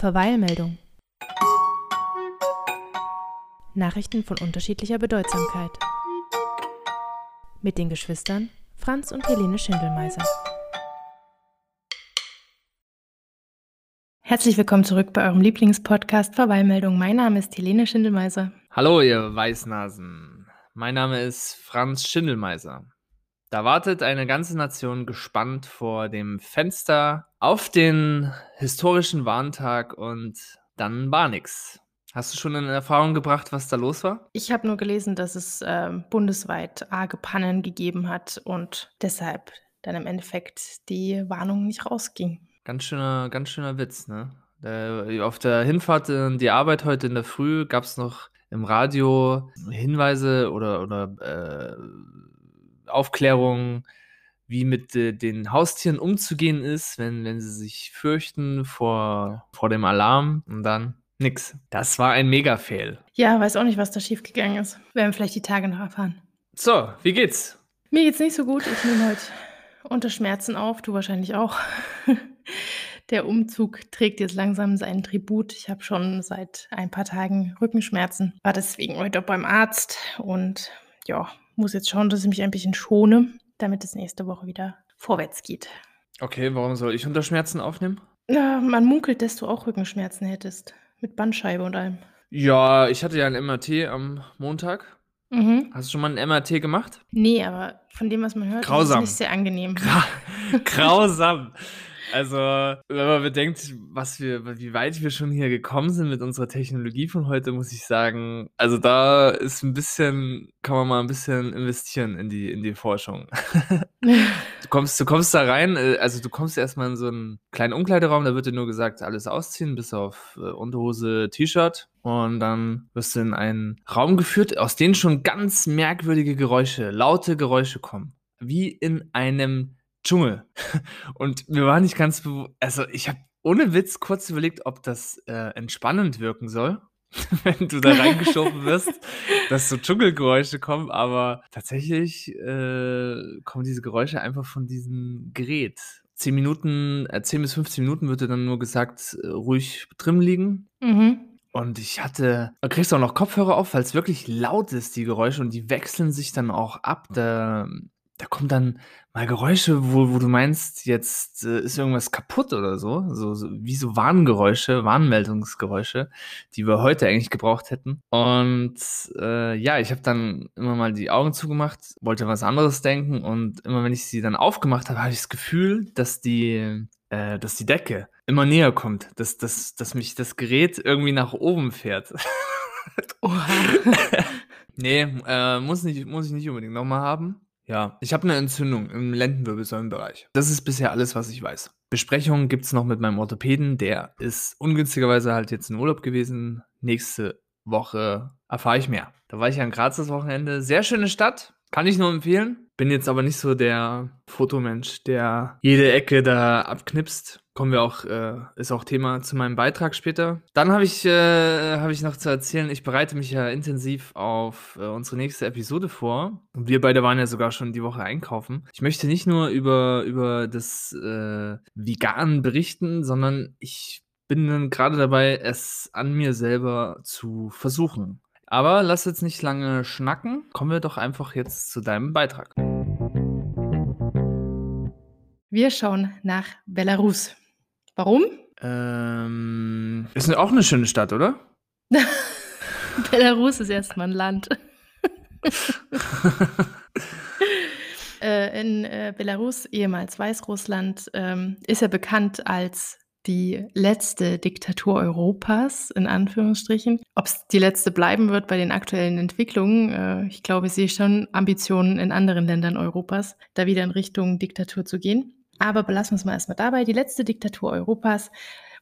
Verweilmeldung. Nachrichten von unterschiedlicher Bedeutsamkeit. Mit den Geschwistern Franz und Helene Schindelmeiser. Herzlich willkommen zurück bei eurem Lieblingspodcast Verweilmeldung. Mein Name ist Helene Schindelmeiser. Hallo, ihr Weißnasen. Mein Name ist Franz Schindelmeiser. Da wartet eine ganze Nation gespannt vor dem Fenster auf den historischen Warntag und dann war nix. Hast du schon in Erfahrung gebracht, was da los war? Ich habe nur gelesen, dass es äh, bundesweit arge Pannen gegeben hat und deshalb dann im Endeffekt die Warnung nicht rausging. Ganz schöner, ganz schöner Witz, ne? Äh, auf der Hinfahrt in die Arbeit heute in der Früh gab es noch im Radio Hinweise oder, oder äh, Aufklärung, wie mit äh, den Haustieren umzugehen ist, wenn, wenn sie sich fürchten vor, vor dem Alarm und dann nix. Das war ein Mega-Fail. Ja, weiß auch nicht, was da schiefgegangen ist. Werden vielleicht die Tage noch erfahren. So, wie geht's? Mir geht's nicht so gut. Ich nehme heute unter Schmerzen auf, du wahrscheinlich auch. Der Umzug trägt jetzt langsam seinen Tribut. Ich habe schon seit ein paar Tagen Rückenschmerzen. War deswegen heute beim Arzt und ja, muss jetzt schauen, dass ich mich ein bisschen schone, damit es nächste Woche wieder vorwärts geht. Okay, warum soll ich unter Schmerzen aufnehmen? Ja, man munkelt, dass du auch Rückenschmerzen hättest. Mit Bandscheibe und allem. Ja, ich hatte ja ein MRT am Montag. Mhm. Hast du schon mal ein MRT gemacht? Nee, aber von dem, was man hört, Grausam. ist es nicht sehr angenehm. Gra Grausam. Also, wenn man bedenkt, was wir, wie weit wir schon hier gekommen sind mit unserer Technologie von heute, muss ich sagen, also da ist ein bisschen, kann man mal ein bisschen investieren in die, in die Forschung. du kommst, du kommst da rein, äh, also du kommst erstmal in so einen kleinen Umkleideraum, da wird dir nur gesagt, alles ausziehen, bis auf äh, Unterhose, T-Shirt. Und dann wirst du in einen Raum geführt, aus dem schon ganz merkwürdige Geräusche, laute Geräusche kommen. Wie in einem Dschungel. Und mir war nicht ganz bewusst, also ich habe ohne Witz kurz überlegt, ob das äh, entspannend wirken soll, wenn du da reingeschoben wirst, dass so Dschungelgeräusche kommen, aber tatsächlich äh, kommen diese Geräusche einfach von diesem Gerät. Zehn Minuten, äh, 10 bis 15 Minuten wird dir dann nur gesagt, äh, ruhig drin liegen. Mhm. Und ich hatte, da kriegst du auch noch Kopfhörer auf, weil es wirklich laut ist, die Geräusche, und die wechseln sich dann auch ab. Da da kommen dann mal Geräusche, wo, wo du meinst, jetzt äh, ist irgendwas kaputt oder so. so. So, wie so Warngeräusche, Warnmeldungsgeräusche, die wir heute eigentlich gebraucht hätten. Und äh, ja, ich habe dann immer mal die Augen zugemacht, wollte was anderes denken und immer wenn ich sie dann aufgemacht habe, habe ich das Gefühl, dass die, äh, dass die Decke immer näher kommt, dass, dass, dass mich das Gerät irgendwie nach oben fährt. Oha. nee, äh, muss, nicht, muss ich nicht unbedingt nochmal haben. Ja, ich habe eine Entzündung im Lendenwirbelsäulenbereich. Das ist bisher alles, was ich weiß. Besprechungen gibt es noch mit meinem Orthopäden. Der ist ungünstigerweise halt jetzt in Urlaub gewesen. Nächste Woche erfahre ich mehr. Da war ich ja in Graz das Wochenende. Sehr schöne Stadt. Kann ich nur empfehlen. Bin jetzt aber nicht so der Fotomensch, der jede Ecke da abknipst. Kommen wir auch, äh, ist auch Thema zu meinem Beitrag später. Dann habe ich, äh, hab ich noch zu erzählen, ich bereite mich ja intensiv auf äh, unsere nächste Episode vor. Und wir beide waren ja sogar schon die Woche einkaufen. Ich möchte nicht nur über, über das äh, Vegan berichten, sondern ich bin gerade dabei, es an mir selber zu versuchen. Aber lass jetzt nicht lange schnacken. Kommen wir doch einfach jetzt zu deinem Beitrag. Wir schauen nach Belarus. Warum? Ähm, ist auch eine schöne Stadt, oder? Belarus ist erstmal ein Land. äh, in äh, Belarus, ehemals Weißrussland, ähm, ist er bekannt als die letzte Diktatur Europas, in Anführungsstrichen. Ob es die letzte bleiben wird bei den aktuellen Entwicklungen, äh, ich glaube, ich sehe schon Ambitionen in anderen Ländern Europas, da wieder in Richtung Diktatur zu gehen. Aber belassen wir es mal erstmal dabei. Die letzte Diktatur Europas.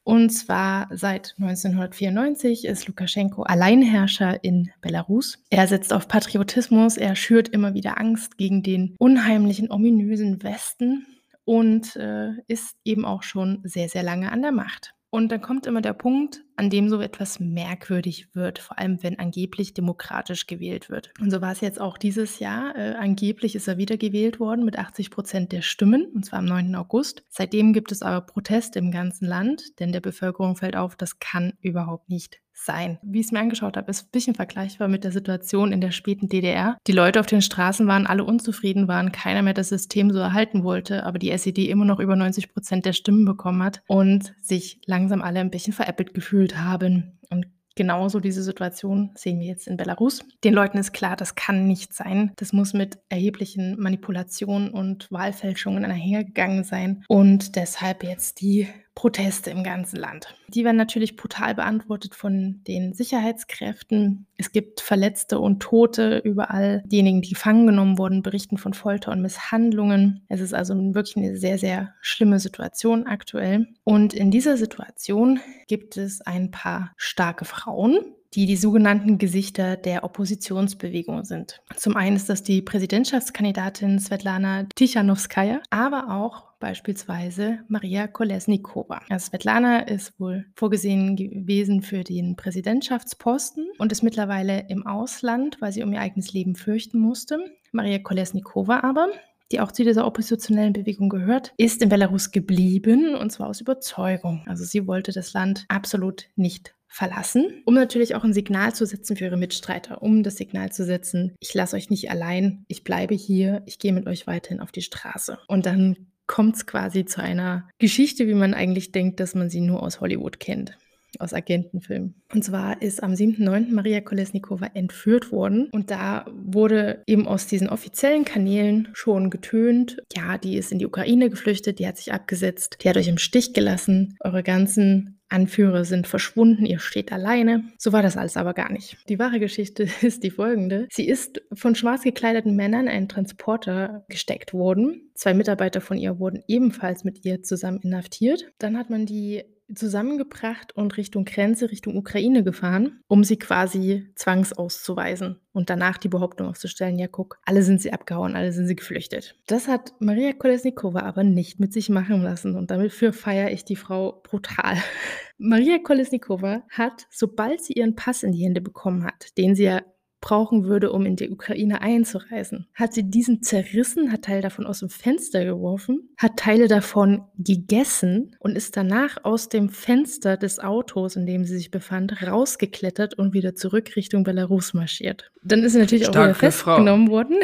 Und zwar seit 1994 ist Lukaschenko Alleinherrscher in Belarus. Er setzt auf Patriotismus, er schürt immer wieder Angst gegen den unheimlichen, ominösen Westen und äh, ist eben auch schon sehr, sehr lange an der Macht. Und dann kommt immer der Punkt, an dem so etwas merkwürdig wird, vor allem wenn angeblich demokratisch gewählt wird. Und so war es jetzt auch dieses Jahr. Äh, angeblich ist er wieder gewählt worden mit 80 Prozent der Stimmen, und zwar am 9. August. Seitdem gibt es aber Proteste im ganzen Land, denn der Bevölkerung fällt auf, das kann überhaupt nicht sein. Wie ich es mir angeschaut habe, ist ein bisschen vergleichbar mit der Situation in der späten DDR. Die Leute auf den Straßen waren alle unzufrieden, waren keiner mehr das System so erhalten wollte, aber die SED immer noch über 90 Prozent der Stimmen bekommen hat und sich langsam alle ein bisschen veräppelt gefühlt haben. Und Genauso diese Situation sehen wir jetzt in Belarus. Den Leuten ist klar, das kann nicht sein. Das muss mit erheblichen Manipulationen und Wahlfälschungen einhergegangen sein. Und deshalb jetzt die Proteste im ganzen Land. Die werden natürlich brutal beantwortet von den Sicherheitskräften. Es gibt Verletzte und Tote überall. Diejenigen, die gefangen genommen wurden, berichten von Folter und Misshandlungen. Es ist also wirklich eine sehr, sehr schlimme Situation aktuell. Und in dieser Situation gibt es ein paar starke Frauen, die die sogenannten Gesichter der Oppositionsbewegung sind. Zum einen ist das die Präsidentschaftskandidatin Svetlana Tichanowskaja, aber auch beispielsweise Maria Kolesnikova. Svetlana ist wohl vorgesehen gewesen für den Präsidentschaftsposten und ist mittlerweile im Ausland, weil sie um ihr eigenes Leben fürchten musste. Maria Kolesnikova aber die auch zu dieser oppositionellen Bewegung gehört, ist in Belarus geblieben und zwar aus Überzeugung. Also sie wollte das Land absolut nicht verlassen, um natürlich auch ein Signal zu setzen für ihre Mitstreiter, um das Signal zu setzen, ich lasse euch nicht allein, ich bleibe hier, ich gehe mit euch weiterhin auf die Straße. Und dann kommt es quasi zu einer Geschichte, wie man eigentlich denkt, dass man sie nur aus Hollywood kennt aus Agentenfilmen. Und zwar ist am 7.9. Maria Kolesnikova entführt worden und da wurde eben aus diesen offiziellen Kanälen schon getönt, ja, die ist in die Ukraine geflüchtet, die hat sich abgesetzt, die hat euch im Stich gelassen, eure ganzen Anführer sind verschwunden, ihr steht alleine. So war das alles aber gar nicht. Die wahre Geschichte ist die folgende. Sie ist von schwarz gekleideten Männern in einen Transporter gesteckt worden. Zwei Mitarbeiter von ihr wurden ebenfalls mit ihr zusammen inhaftiert. Dann hat man die zusammengebracht und Richtung Grenze, Richtung Ukraine gefahren, um sie quasi zwangsauszuweisen und danach die Behauptung aufzustellen, ja guck, alle sind sie abgehauen, alle sind sie geflüchtet. Das hat Maria Kolesnikova aber nicht mit sich machen lassen und damit feiere ich die Frau brutal. Maria Kolesnikova hat, sobald sie ihren Pass in die Hände bekommen hat, den sie ja brauchen würde, um in die Ukraine einzureisen. Hat sie diesen zerrissen, hat Teile davon aus dem Fenster geworfen, hat Teile davon gegessen und ist danach aus dem Fenster des Autos, in dem sie sich befand, rausgeklettert und wieder zurück Richtung Belarus marschiert. Dann ist sie natürlich Starke auch wieder festgenommen Frau. worden,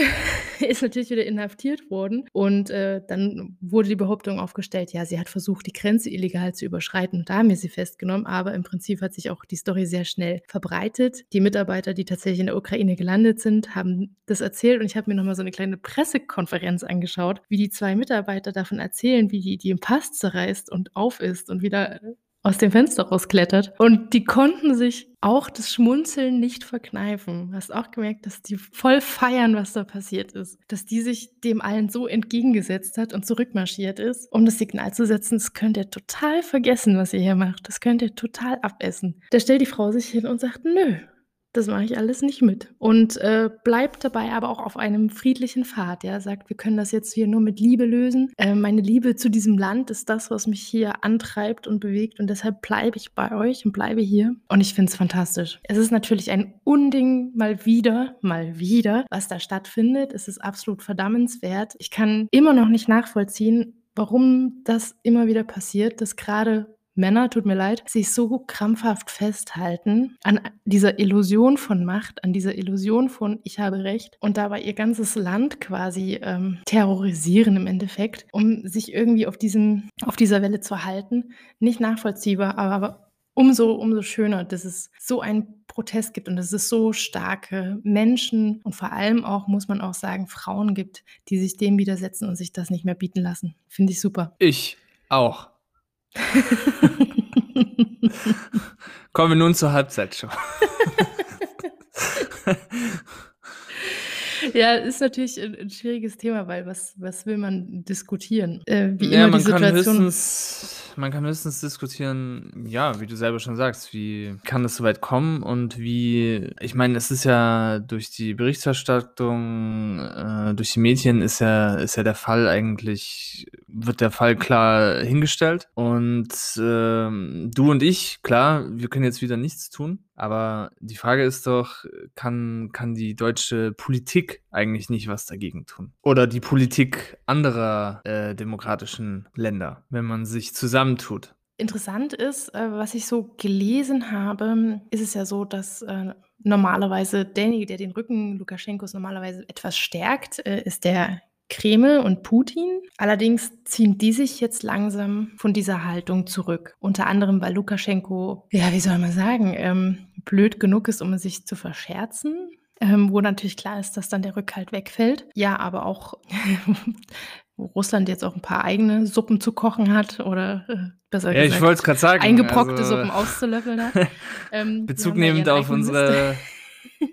ist natürlich wieder inhaftiert worden. Und äh, dann wurde die Behauptung aufgestellt, ja, sie hat versucht, die Grenze illegal zu überschreiten. Und da haben wir sie festgenommen, aber im Prinzip hat sich auch die Story sehr schnell verbreitet. Die Mitarbeiter, die tatsächlich in der Ukraine gelandet sind, haben das erzählt. Und ich habe mir nochmal so eine kleine Pressekonferenz angeschaut, wie die zwei Mitarbeiter davon erzählen, wie die, die im Pass zerreißt und auf ist und wieder aus dem Fenster rausklettert. Und die konnten sich auch das Schmunzeln nicht verkneifen. Du hast auch gemerkt, dass die voll feiern, was da passiert ist. Dass die sich dem allen so entgegengesetzt hat und zurückmarschiert ist, um das Signal zu setzen, das könnt ihr total vergessen, was ihr hier macht. Das könnt ihr total abessen. Da stellt die Frau sich hin und sagt, nö, das mache ich alles nicht mit. Und äh, bleibt dabei aber auch auf einem friedlichen Pfad. Ja, sagt, wir können das jetzt hier nur mit Liebe lösen. Äh, meine Liebe zu diesem Land ist das, was mich hier antreibt und bewegt. Und deshalb bleibe ich bei euch und bleibe hier. Und ich finde es fantastisch. Es ist natürlich ein Unding mal wieder, mal wieder, was da stattfindet. Es ist absolut verdammenswert. Ich kann immer noch nicht nachvollziehen, warum das immer wieder passiert, dass gerade Männer, tut mir leid, sich so krampfhaft festhalten an dieser Illusion von Macht, an dieser Illusion von ich habe Recht und dabei ihr ganzes Land quasi ähm, terrorisieren im Endeffekt, um sich irgendwie auf, diesem, auf dieser Welle zu halten. Nicht nachvollziehbar, aber umso, umso schöner, dass es so einen Protest gibt und dass es so starke Menschen und vor allem auch, muss man auch sagen, Frauen gibt, die sich dem widersetzen und sich das nicht mehr bieten lassen. Finde ich super. Ich auch. Kommen wir nun zur Halbzeitshow. ja, ist natürlich ein, schwieriges Thema, weil was, was will man diskutieren? Äh, wie ja, immer man die Situation. Kann höchstens Man kann höchstens diskutieren, ja, wie du selber schon sagst, wie kann es so weit kommen und wie, ich meine, es ist ja durch die Berichterstattung, äh, durch die Medien ist ja, ist ja der Fall eigentlich, wird der Fall klar hingestellt. Und ähm, du und ich, klar, wir können jetzt wieder nichts tun. Aber die Frage ist doch, kann, kann die deutsche Politik eigentlich nicht was dagegen tun? Oder die Politik anderer äh, demokratischen Länder, wenn man sich zusammentut? Interessant ist, äh, was ich so gelesen habe, ist es ja so, dass äh, normalerweise derjenige, der den Rücken Lukaschenkos normalerweise etwas stärkt, äh, ist der Kreml und Putin. Allerdings ziehen die sich jetzt langsam von dieser Haltung zurück. Unter anderem, weil Lukaschenko, ja, wie soll man sagen, ähm, blöd genug ist, um sich zu verscherzen. Ähm, wo natürlich klar ist, dass dann der Rückhalt wegfällt. Ja, aber auch wo Russland jetzt auch ein paar eigene Suppen zu kochen hat oder äh, besser ja, gesagt, ich wollte es gerade sagen. eingebrockte also, Suppen auszulöffeln hat. Ähm, Bezug nehmend auf unsere,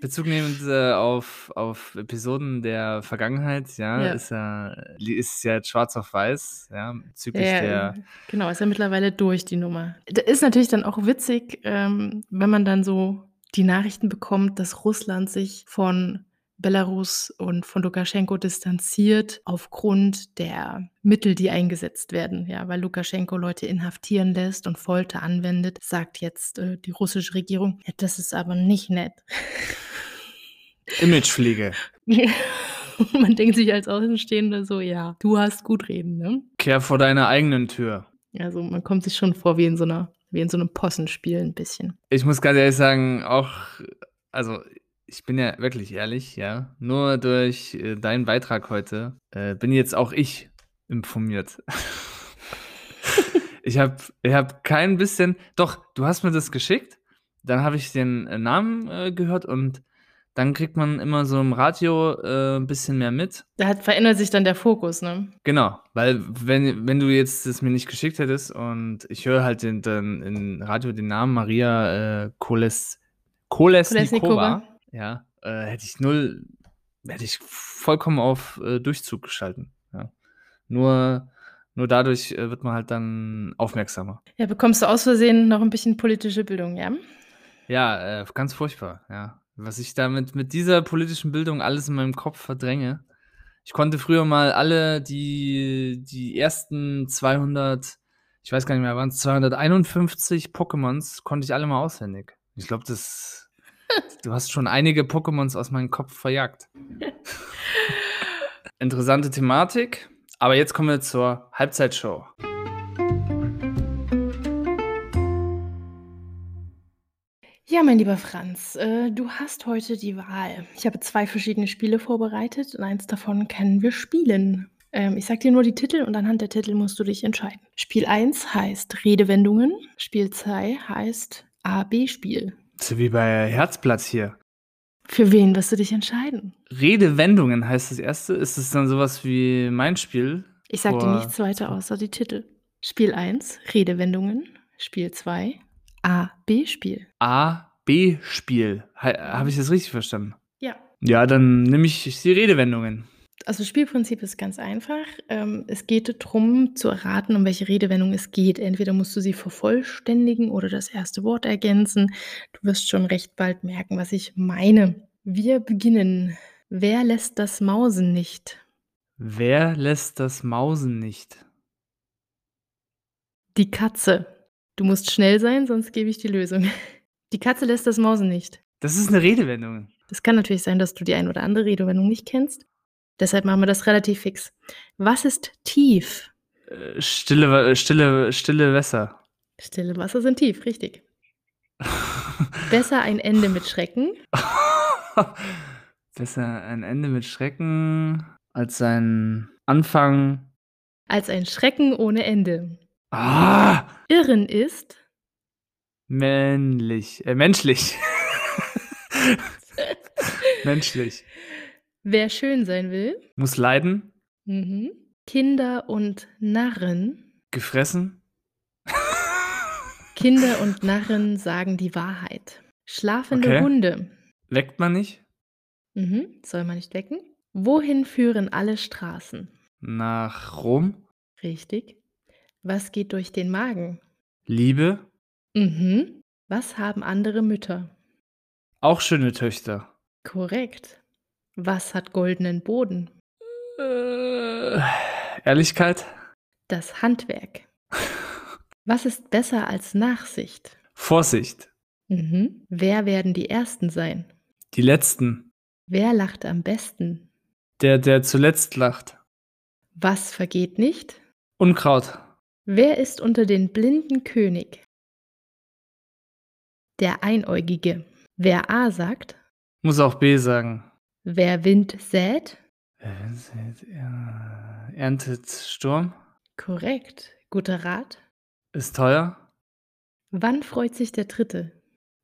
Bezug nehmend äh, auf, auf Episoden der Vergangenheit, ja, Ja. ist ja, ist ja jetzt schwarz auf weiß, ja, bezüglich Ja, der, genau, ist ja mittlerweile durch die Nummer. Da ist natürlich dann auch witzig, ähm, wenn man dann so die Nachrichten bekommt, dass Russland sich von Belarus und von Lukaschenko distanziert aufgrund der Mittel, die eingesetzt werden. Ja, weil Lukaschenko Leute inhaftieren lässt und Folter anwendet, sagt jetzt äh, die russische Regierung, ja, das ist aber nicht nett. Imagepflege. Man denkt sich als Außenstehender so, ja, du hast gut reden, ne? Kehr vor deiner eigenen Tür. Also man kommt sich schon vor wie in so einer, wie in so einem Possenspiel ein bisschen. Ich muss ganz ehrlich sagen, auch, also ich bin ja wirklich ehrlich, ja, nur durch äh, deinen Beitrag heute äh, bin jetzt auch ich informiert. ich habe ich hab kein bisschen, doch, du hast mir das geschickt, dann habe ich den äh, Namen äh, gehört und dann kriegt man immer so im Radio äh, ein bisschen mehr mit. Da hat, verändert sich dann der Fokus, ne? Genau, weil wenn, wenn du jetzt das mir nicht geschickt hättest und ich höre halt den, den, im Radio den Namen Maria äh, Koles, Kolesnikova, Kolesnikova. Ja, äh, hätte ich null, hätte ich vollkommen auf äh, Durchzug geschalten. Ja. Nur, nur dadurch äh, wird man halt dann aufmerksamer. Ja, bekommst du aus Versehen noch ein bisschen politische Bildung, ja? Ja, äh, ganz furchtbar, ja. Was ich damit mit dieser politischen Bildung alles in meinem Kopf verdränge. Ich konnte früher mal alle die, die ersten 200, ich weiß gar nicht mehr, waren es 251 Pokémons, konnte ich alle mal auswendig. Ich glaube, das, du hast schon einige Pokémons aus meinem Kopf verjagt. Interessante Thematik. Aber jetzt kommen wir zur Halbzeitshow. Ja, mein lieber Franz, äh, du hast heute die Wahl. Ich habe zwei verschiedene Spiele vorbereitet und eins davon können wir spielen. Ähm, ich sag dir nur die Titel und anhand der Titel musst du dich entscheiden. Spiel 1 heißt Redewendungen, Spiel 2 heißt A-B-Spiel. Das ist ja wie bei Herzplatz hier. Für wen wirst du dich entscheiden? Redewendungen heißt das erste. Ist es dann sowas wie mein Spiel? Ich sag dir nichts weiter außer die Titel. Spiel 1 Redewendungen, Spiel 2 A-B-Spiel. A, B Spiel. Habe ich das richtig verstanden? Ja. Ja, dann nehme ich die Redewendungen. Also das Spielprinzip ist ganz einfach. Ähm, es geht darum zu erraten, um welche Redewendung es geht. Entweder musst du sie vervollständigen oder das erste Wort ergänzen. Du wirst schon recht bald merken, was ich meine. Wir beginnen. Wer lässt das Mausen nicht? Wer lässt das Mausen nicht? Die Katze. Du musst schnell sein, sonst gebe ich die Lösung. Die Katze lässt das Mausen nicht. Das ist eine Redewendung. Das kann natürlich sein, dass du die ein oder andere Redewendung nicht kennst. Deshalb machen wir das relativ fix. Was ist tief? Äh, Stille, Wa- stille, stille Wässer. Stille Wasser sind tief, richtig. Besser ein Ende mit Schrecken. Besser ein Ende mit Schrecken als ein Anfang. Als ein Schrecken ohne Ende. Ah! Irren ist. Männlich. Äh, menschlich. menschlich. Wer schön sein will. Muss leiden. Mhm. Kinder und Narren. Gefressen. Kinder und Narren sagen die Wahrheit. Schlafende Okay. Hunde. Weckt man nicht. Mhm. Soll man nicht wecken? Wohin führen alle Straßen? Nach Rom. Richtig. Was geht durch den Magen? Liebe, Mhm. Was haben andere Mütter? auch schöne Töchter. Korrekt. Was hat goldenen Boden? Äh, Ehrlichkeit, Das Handwerk. Was ist besser als Nachsicht? Vorsicht, Mhm. Wer werden die Ersten sein? die Letzten, Wer lacht am besten? der, der zuletzt lacht. Was vergeht nicht? Unkraut, Wer ist unter den blinden König? Der Einäugige. Wer A sagt, muss auch B sagen. Wer Wind sät? Er erntet Sturm, Korrekt. Guter Rat. ist teuer, Wann freut sich der Dritte?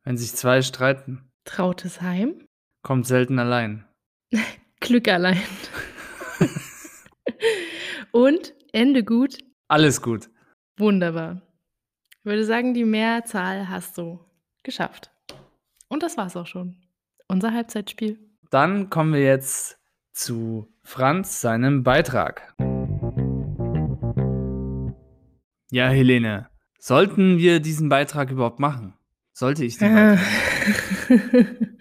wenn sich zwei streiten, Trautes Heim? kommt selten allein. Glück allein. Und Ende gut. Alles gut. Wunderbar. Ich würde sagen, die Mehrzahl hast du geschafft. Und das war's auch schon. Unser Halbzeitspiel. Dann kommen wir jetzt zu Franz, seinem Beitrag. Ja, Helene, sollten wir diesen Beitrag überhaupt machen? Sollte ich den machen?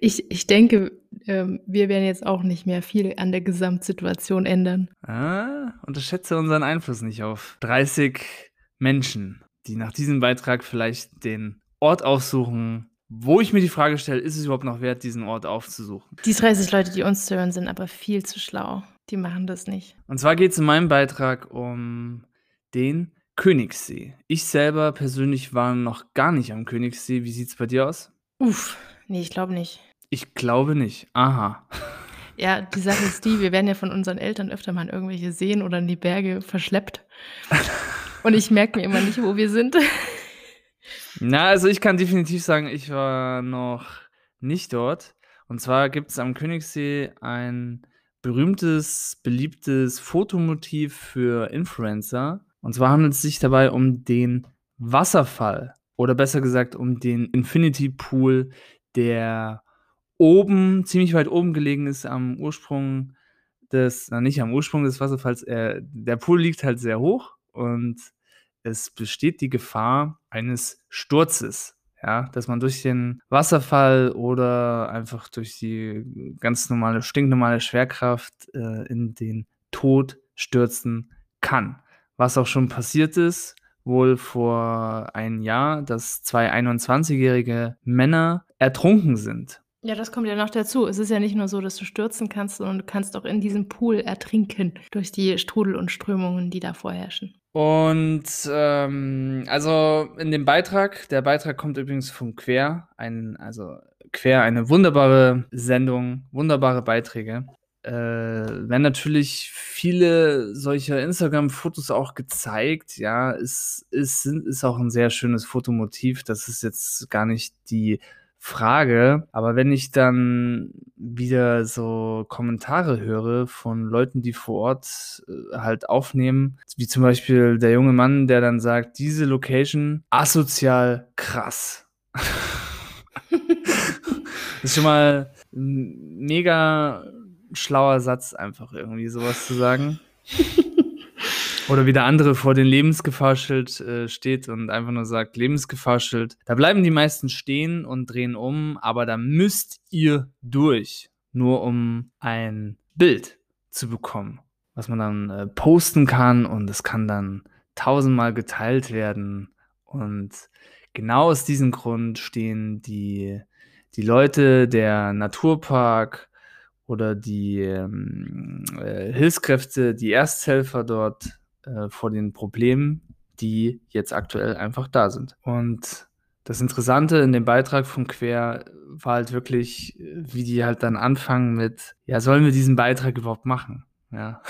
ich, ich denke, ähm, wir werden jetzt auch nicht mehr viel an der Gesamtsituation ändern. Ah, unterschätze unseren Einfluss nicht auf 30 Menschen, die nach diesem Beitrag vielleicht den Ort aufsuchen, wo ich mir die Frage stelle, ist es überhaupt noch wert, diesen Ort aufzusuchen? Die 30 Leute, die uns hören, sind aber viel zu schlau. Die machen das nicht. Und zwar geht es in meinem Beitrag um den Königssee. Ich selber persönlich war noch gar nicht am Königssee. Wie sieht es bei dir aus? Uff, nee, ich glaube nicht. Ich glaube nicht. Aha. Ja, die Sache ist die, wir werden ja von unseren Eltern öfter mal in irgendwelche Seen oder in die Berge verschleppt. Und ich merke mir immer nicht, wo wir sind. Na, also ich kann definitiv sagen, ich war noch nicht dort. Und zwar gibt es am Königssee ein berühmtes, beliebtes Fotomotiv für Influencer. Und zwar handelt es sich dabei um den Wasserfall oder besser gesagt um den Infinity Pool, der oben, ziemlich weit oben gelegen ist am Ursprung des, na nicht am Ursprung des Wasserfalls, äh, der Pool liegt halt sehr hoch und es besteht die Gefahr eines Sturzes. Ja, dass man durch den Wasserfall oder einfach durch die ganz normale, stinknormale Schwerkraft äh, in den Tod stürzen kann. Was auch schon passiert ist, wohl vor einem Jahr, dass zwei 21-jährige Männer ertrunken sind. Ja, das kommt ja noch dazu. Es ist ja nicht nur so, dass du stürzen kannst, sondern du kannst auch in diesem Pool ertrinken durch die Strudel und Strömungen, die da vorherrschen. Und ähm, also in dem Beitrag, der Beitrag kommt übrigens von Quer, ein, also Quer, eine wunderbare Sendung, wunderbare Beiträge. Äh, werden natürlich viele solcher Instagram-Fotos auch gezeigt. Ja, es ist, ist auch ein sehr schönes Fotomotiv. Das ist jetzt gar nicht die Frage. Aber wenn ich dann wieder so Kommentare höre von Leuten, die vor Ort äh, halt aufnehmen, wie zum Beispiel der junge Mann, der dann sagt, diese Location asozial krass. das ist schon mal ein mega schlauer Satz, einfach irgendwie sowas zu sagen. Oder wie der andere vor dem Lebensgefahrschild äh, steht und einfach nur sagt, Lebensgefahrschild. Da bleiben die meisten stehen und drehen um, aber da müsst ihr durch, nur um ein Bild zu bekommen, was man dann äh, posten kann und es kann dann tausendmal geteilt werden. Und genau aus diesem Grund stehen die, die Leute der Naturpark oder die ähm, äh, Hilfskräfte, die Ersthelfer dort äh, vor den Problemen, die jetzt aktuell einfach da sind. Und das Interessante in dem Beitrag von Quer war halt wirklich, wie die halt dann anfangen mit, ja, sollen wir diesen Beitrag überhaupt machen? Ja,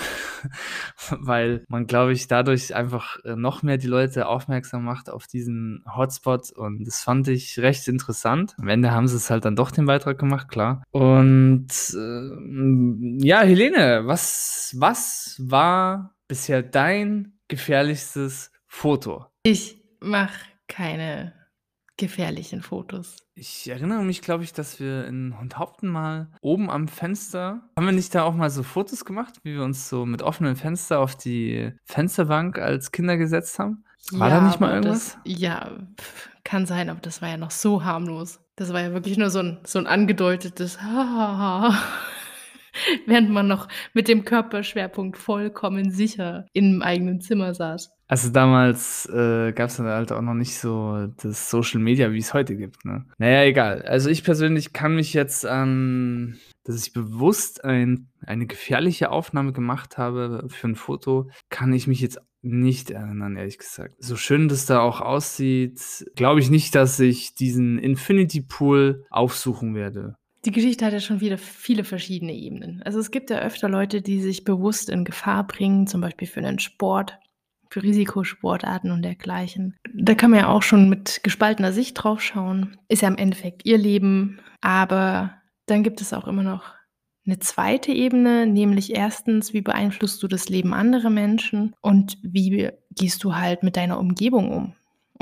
weil man, glaube ich, dadurch einfach äh, noch mehr die Leute aufmerksam macht auf diesen Hotspot und das fand ich recht interessant. Am Ende haben sie es halt dann doch den Beitrag gemacht, klar. Und äh, ja, Helene, was, was war bisher dein gefährlichstes Foto? Ich mache keine gefährlichen Fotos? Ich erinnere mich, glaube ich, dass wir in Hundhaupten mal oben am Fenster haben wir nicht da auch mal so Fotos gemacht, wie wir uns so mit offenem Fenster auf die Fensterbank als Kinder gesetzt haben? War da nicht mal irgendwas? das ja, kann sein, aber das war ja noch so harmlos. Das war ja wirklich nur so 'n so 'n angedeutetes während man noch mit dem Körperschwerpunkt vollkommen sicher im eigenen Zimmer saß. Also, damals, äh, gab's dann halt auch noch nicht so das Social Media, wie es heute gibt, ne? Na ja, egal. Also, ich persönlich kann mich jetzt an dass ich bewusst ein eine gefährliche Aufnahme gemacht habe für 'n Foto, kann ich mich jetzt nicht erinnern, ehrlich gesagt. So schön das da auch aussieht, glaube ich nicht, dass ich diesen Infinity Pool aufsuchen werde. Die Geschichte hat ja schon wieder viele verschiedene Ebenen. Also, es gibt ja öfter Leute, die sich bewusst in Gefahr bringen, zum Beispiel für 'nen Sport, für Risikosportarten und dergleichen. Da kann man ja auch schon mit gespaltener Sicht drauf schauen. Ist ja im Endeffekt ihr Leben, aber dann gibt es auch immer noch 'ne zweite Ebene, nämlich erstens, wie beeinflusst du das Leben anderer Menschen und wie gehst du halt mit deiner Umgebung um?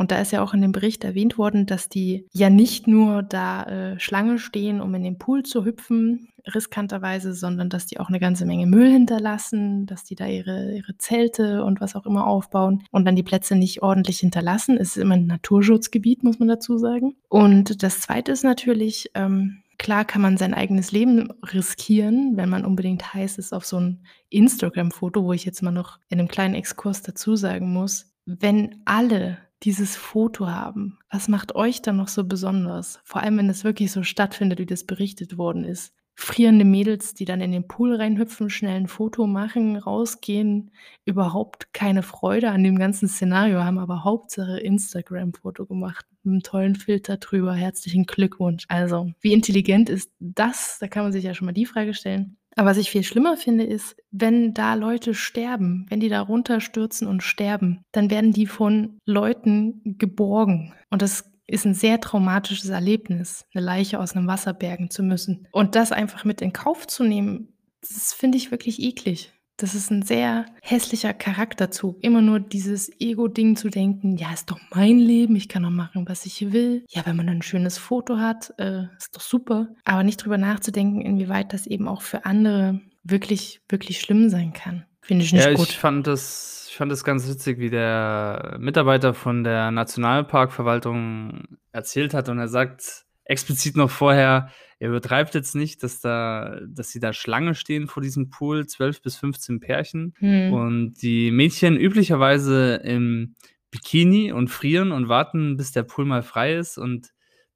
Und da ist ja auch in dem Bericht erwähnt worden, dass die ja nicht nur da, äh, Schlange stehen, um in den Pool zu hüpfen, riskanterweise, sondern dass die auch 'ne ganze Menge Müll hinterlassen, dass die da ihre ihre Zelte und was auch immer aufbauen und dann die Plätze nicht ordentlich hinterlassen. Es ist immer 'n Naturschutzgebiet, muss man dazu sagen. Und das Zweite ist natürlich, ähm, klar kann man sein eigenes Leben riskieren, wenn man unbedingt heiß ist auf so 'n Instagram-Foto, wo ich jetzt mal noch in 'nem kleinen Exkurs dazu sagen muss, wenn alle dieses Foto haben, was macht euch dann noch so besonders? Vor allem, wenn es wirklich so stattfindet, wie das berichtet worden ist. Frierende Mädels, die dann in den Pool reinhüpfen, schnell 'n Foto machen, rausgehen, überhaupt keine Freude an dem ganzen Szenario haben, aber Hauptsache Instagram-Foto gemacht, mit 'nem tollen Filter drüber. Herzlichen Glückwunsch. Also, wie intelligent ist das? Da kann man sich ja schon mal die Frage stellen. Aber was ich viel schlimmer finde, ist, wenn da Leute sterben, wenn die da runterstürzen und sterben, dann werden die von Leuten geborgen. Und das ist 'n sehr traumatisches Erlebnis, 'ne Leiche aus 'nem Wasser bergen zu müssen. Und das einfach mit in Kauf zu nehmen, das finde ich wirklich eklig. Das ist 'n sehr hässlicher Charakterzug, immer nur dieses Ego-Ding zu denken: „Ja, ist doch mein Leben, ich kann doch machen, was ich will.“ Ja, wenn man dann 'n schönes Foto hat, äh, ist doch super. Aber nicht drüber nachzudenken, inwieweit das eben auch für andere wirklich, wirklich schlimm sein kann. Finde ich nicht Ja, gut. ich fand das ich fand das ganz witzig, wie der Mitarbeiter von der Nationalparkverwaltung erzählt hat und er sagt explizit noch vorher, er übertreibt jetzt nicht, dass da dass sie da Schlange stehen vor diesem Pool, 12 bis 15 Pärchen Mhm. und die Mädchen üblicherweise im Bikini und frieren und warten, bis der Pool mal frei ist und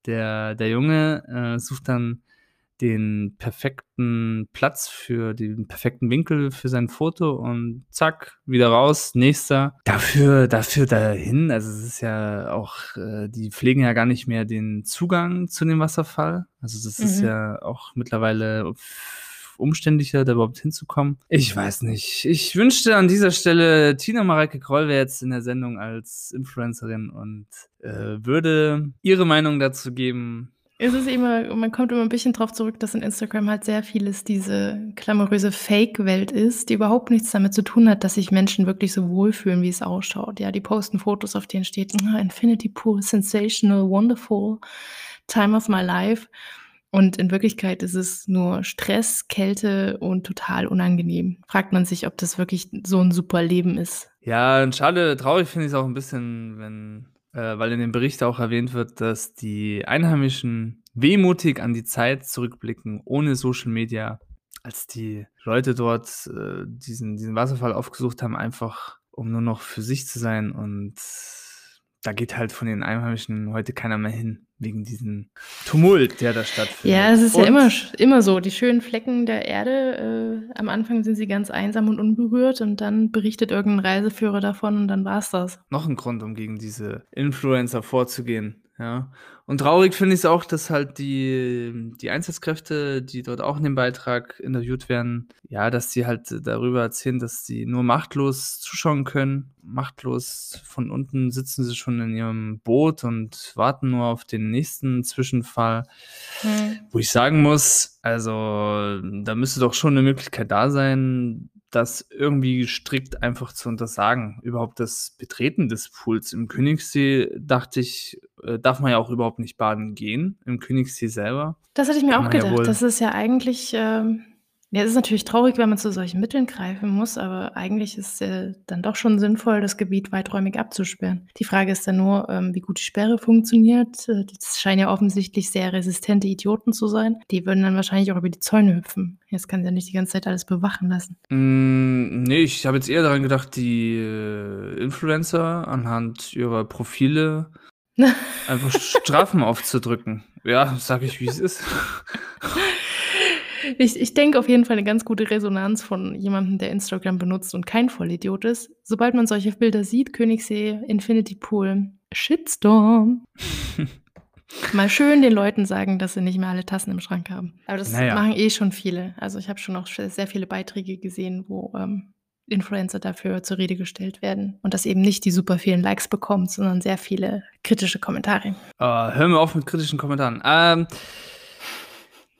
der der Junge, äh, sucht dann den perfekten Platz für den perfekten Winkel für sein Foto und zack, wieder raus, nächster. Dafür dafür dahin also, es ist ja auch äh, die pflegen ja gar nicht mehr den Zugang zu dem Wasserfall. Also, das ist Mhm. ja auch mittlerweile umständlicher, da überhaupt hinzukommen. Ich weiß nicht. Ich wünschte an dieser Stelle, Tina Mareike Kroll wäre jetzt in der Sendung als Influencerin und, äh, würde ihre Meinung dazu geben. Es ist immer man kommt immer 'n bisschen drauf zurück, dass in Instagram halt sehr vieles diese glamouröse Fake-Welt ist, die überhaupt nichts damit zu tun hat, dass sich Menschen wirklich so wohlfühlen, wie es ausschaut. Ja, die posten Fotos, auf denen steht: „Ah, Infinity Pool, sensational, wonderful, time of my life.“ Und in Wirklichkeit ist es nur Stress, Kälte und total unangenehm. Fragt man sich, ob das wirklich so 'n super Leben ist. Ja, und schade traurig finde ich's auch 'n bisschen, wenn äh, weil in dem Bericht auch erwähnt wird, dass die Einheimischen wehmutig an die Zeit zurückblicken ohne Social Media, als die Leute dort, äh, diesen diesen Wasserfall aufgesucht haben, einfach um nur noch für sich zu sein und da geht halt von den Einheimischen heute keiner mehr hin wegen diesem Tumult, der da stattfindet. Ja, es ist ja Und immer sch immer so, die schönen Flecken der Erde, äh, am Anfang sind sie ganz einsam und unberührt und dann berichtet irgend 'n Reiseführer davon und dann war's das. Noch 'n Grund, um gegen diese Influencer vorzugehen, ja? Und traurig finde ich's auch, dass halt die die Einsatzkräfte, die dort auch in dem Beitrag interviewt werden, ja, dass die halt darüber erzählen, dass sie nur machtlos zuschauen können. Machtlos von unten sitzen sie schon in ihrem Boot und warten nur auf den nächsten Zwischenfall. Mhm. Wo ich sagen muss, also, da müsste doch schon 'ne Möglichkeit da sein, das irgendwie strikt einfach zu untersagen. Überhaupt das Betreten des Pools. Im Königssee dachte ich, äh, darf man ja auch überhaupt nicht baden gehen. Im Königssee selber. Das hatte ich mir Kann auch gedacht. Ja das ist ja eigentlich. Ähm ja, es ist natürlich traurig, wenn man zu solchen Mitteln greifen muss, aber eigentlich ist es äh, dann doch schon sinnvoll, das Gebiet weiträumig abzusperren. Die Frage ist dann nur, ähm, wie gut die Sperre funktioniert. Äh, das scheinen ja offensichtlich sehr resistente Idioten zu sein. Die würden dann wahrscheinlich auch über die Zäune hüpfen. Jetzt kann sie ja nicht die ganze Zeit alles bewachen lassen. Mm, nee, ich habe jetzt eher daran gedacht, die äh, Influencer anhand ihrer Profile einfach Strafen aufzudrücken. Ja, sag ich, wie es ist. Ich, ich denke auf jeden Fall eine ganz gute Resonanz von jemandem, der Instagram benutzt und kein Vollidiot ist. Sobald man solche Bilder sieht, Königssee, Infinity Pool, Shitstorm. Mal schön den Leuten sagen, dass sie nicht mehr alle Tassen im Schrank haben. Aber das naja. machen eh schon viele. Also ich habe schon auch sehr viele Beiträge gesehen, wo ähm, Influencer dafür zur Rede gestellt werden und das eben nicht die super vielen Likes bekommt, sondern sehr viele kritische Kommentare. Uh, hör mir auf mit kritischen Kommentaren. Ähm,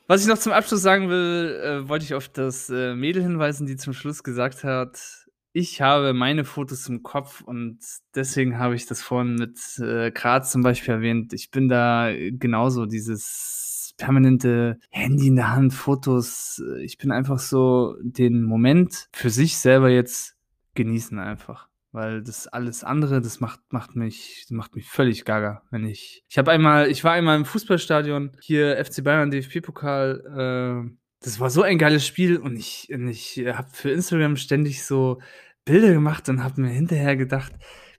was ich noch zum Abschluss sagen will, äh, wollte ich auf das äh, Mädel hinweisen, die zum Schluss gesagt hat, ich habe meine Fotos im Kopf und deswegen habe ich das vorhin mit äh, Graz zum Beispiel erwähnt. Ich bin da genauso dieses permanente Handy in der Hand, Fotos. Ich bin einfach so den Moment für sich selber jetzt genießen einfach weil das alles andere, das macht, macht mich, macht mich völlig gaga, wenn ich. Ich habe einmal, ich war einmal im Fußballstadion, hier FC Bayern DFB-Pokal, äh, das war so ein geiles Spiel und ich, und ich habe für Instagram ständig so Bilder gemacht und habe mir hinterher gedacht,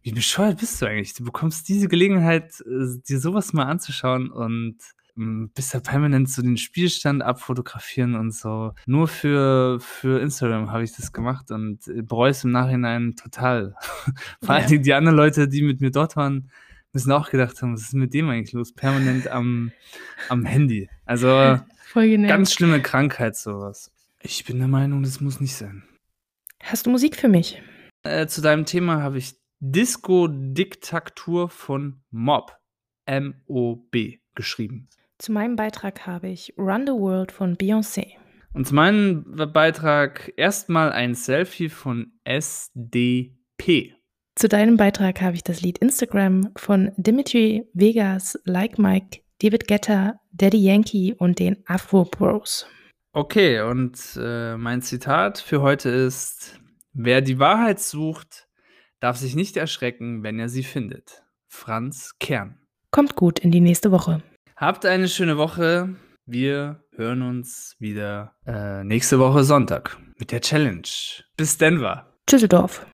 wie bescheuert bist du eigentlich? Du bekommst diese Gelegenheit, äh, dir sowas mal anzuschauen und bist ja permanent so den Spielstand abfotografieren und so. Nur für, für Instagram habe ich das gemacht und bereue es im Nachhinein total. Vor allem ja. die anderen Leute, die mit mir dort waren, müssen auch gedacht haben, was ist mit dem eigentlich los? Permanent am, am Handy. Also ganz schlimme Krankheit sowas. Ich bin der Meinung, das muss nicht sein. Hast du Musik für mich? Äh, zu deinem Thema habe ich Disco-Diktatur von Mob. M-O-B geschrieben. Zu meinem Beitrag habe ich Run the World von Beyoncé. Und zu meinem Beitrag erstmal ein Selfie von SDP. Zu deinem Beitrag habe ich das Lied Instagram von Dimitri Vegas, Like Mike, David Guetta, Daddy Yankee und den Afro Bros. Okay, und äh, mein Zitat für heute ist: Wer die Wahrheit sucht, darf sich nicht erschrecken, wenn er sie findet. Franz Kern. Kommt gut in die nächste Woche. Habt eine schöne Woche. Wir hören uns wieder äh, nächste Woche Sonntag mit der Challenge. Bis Denver. Tschüsseldorf.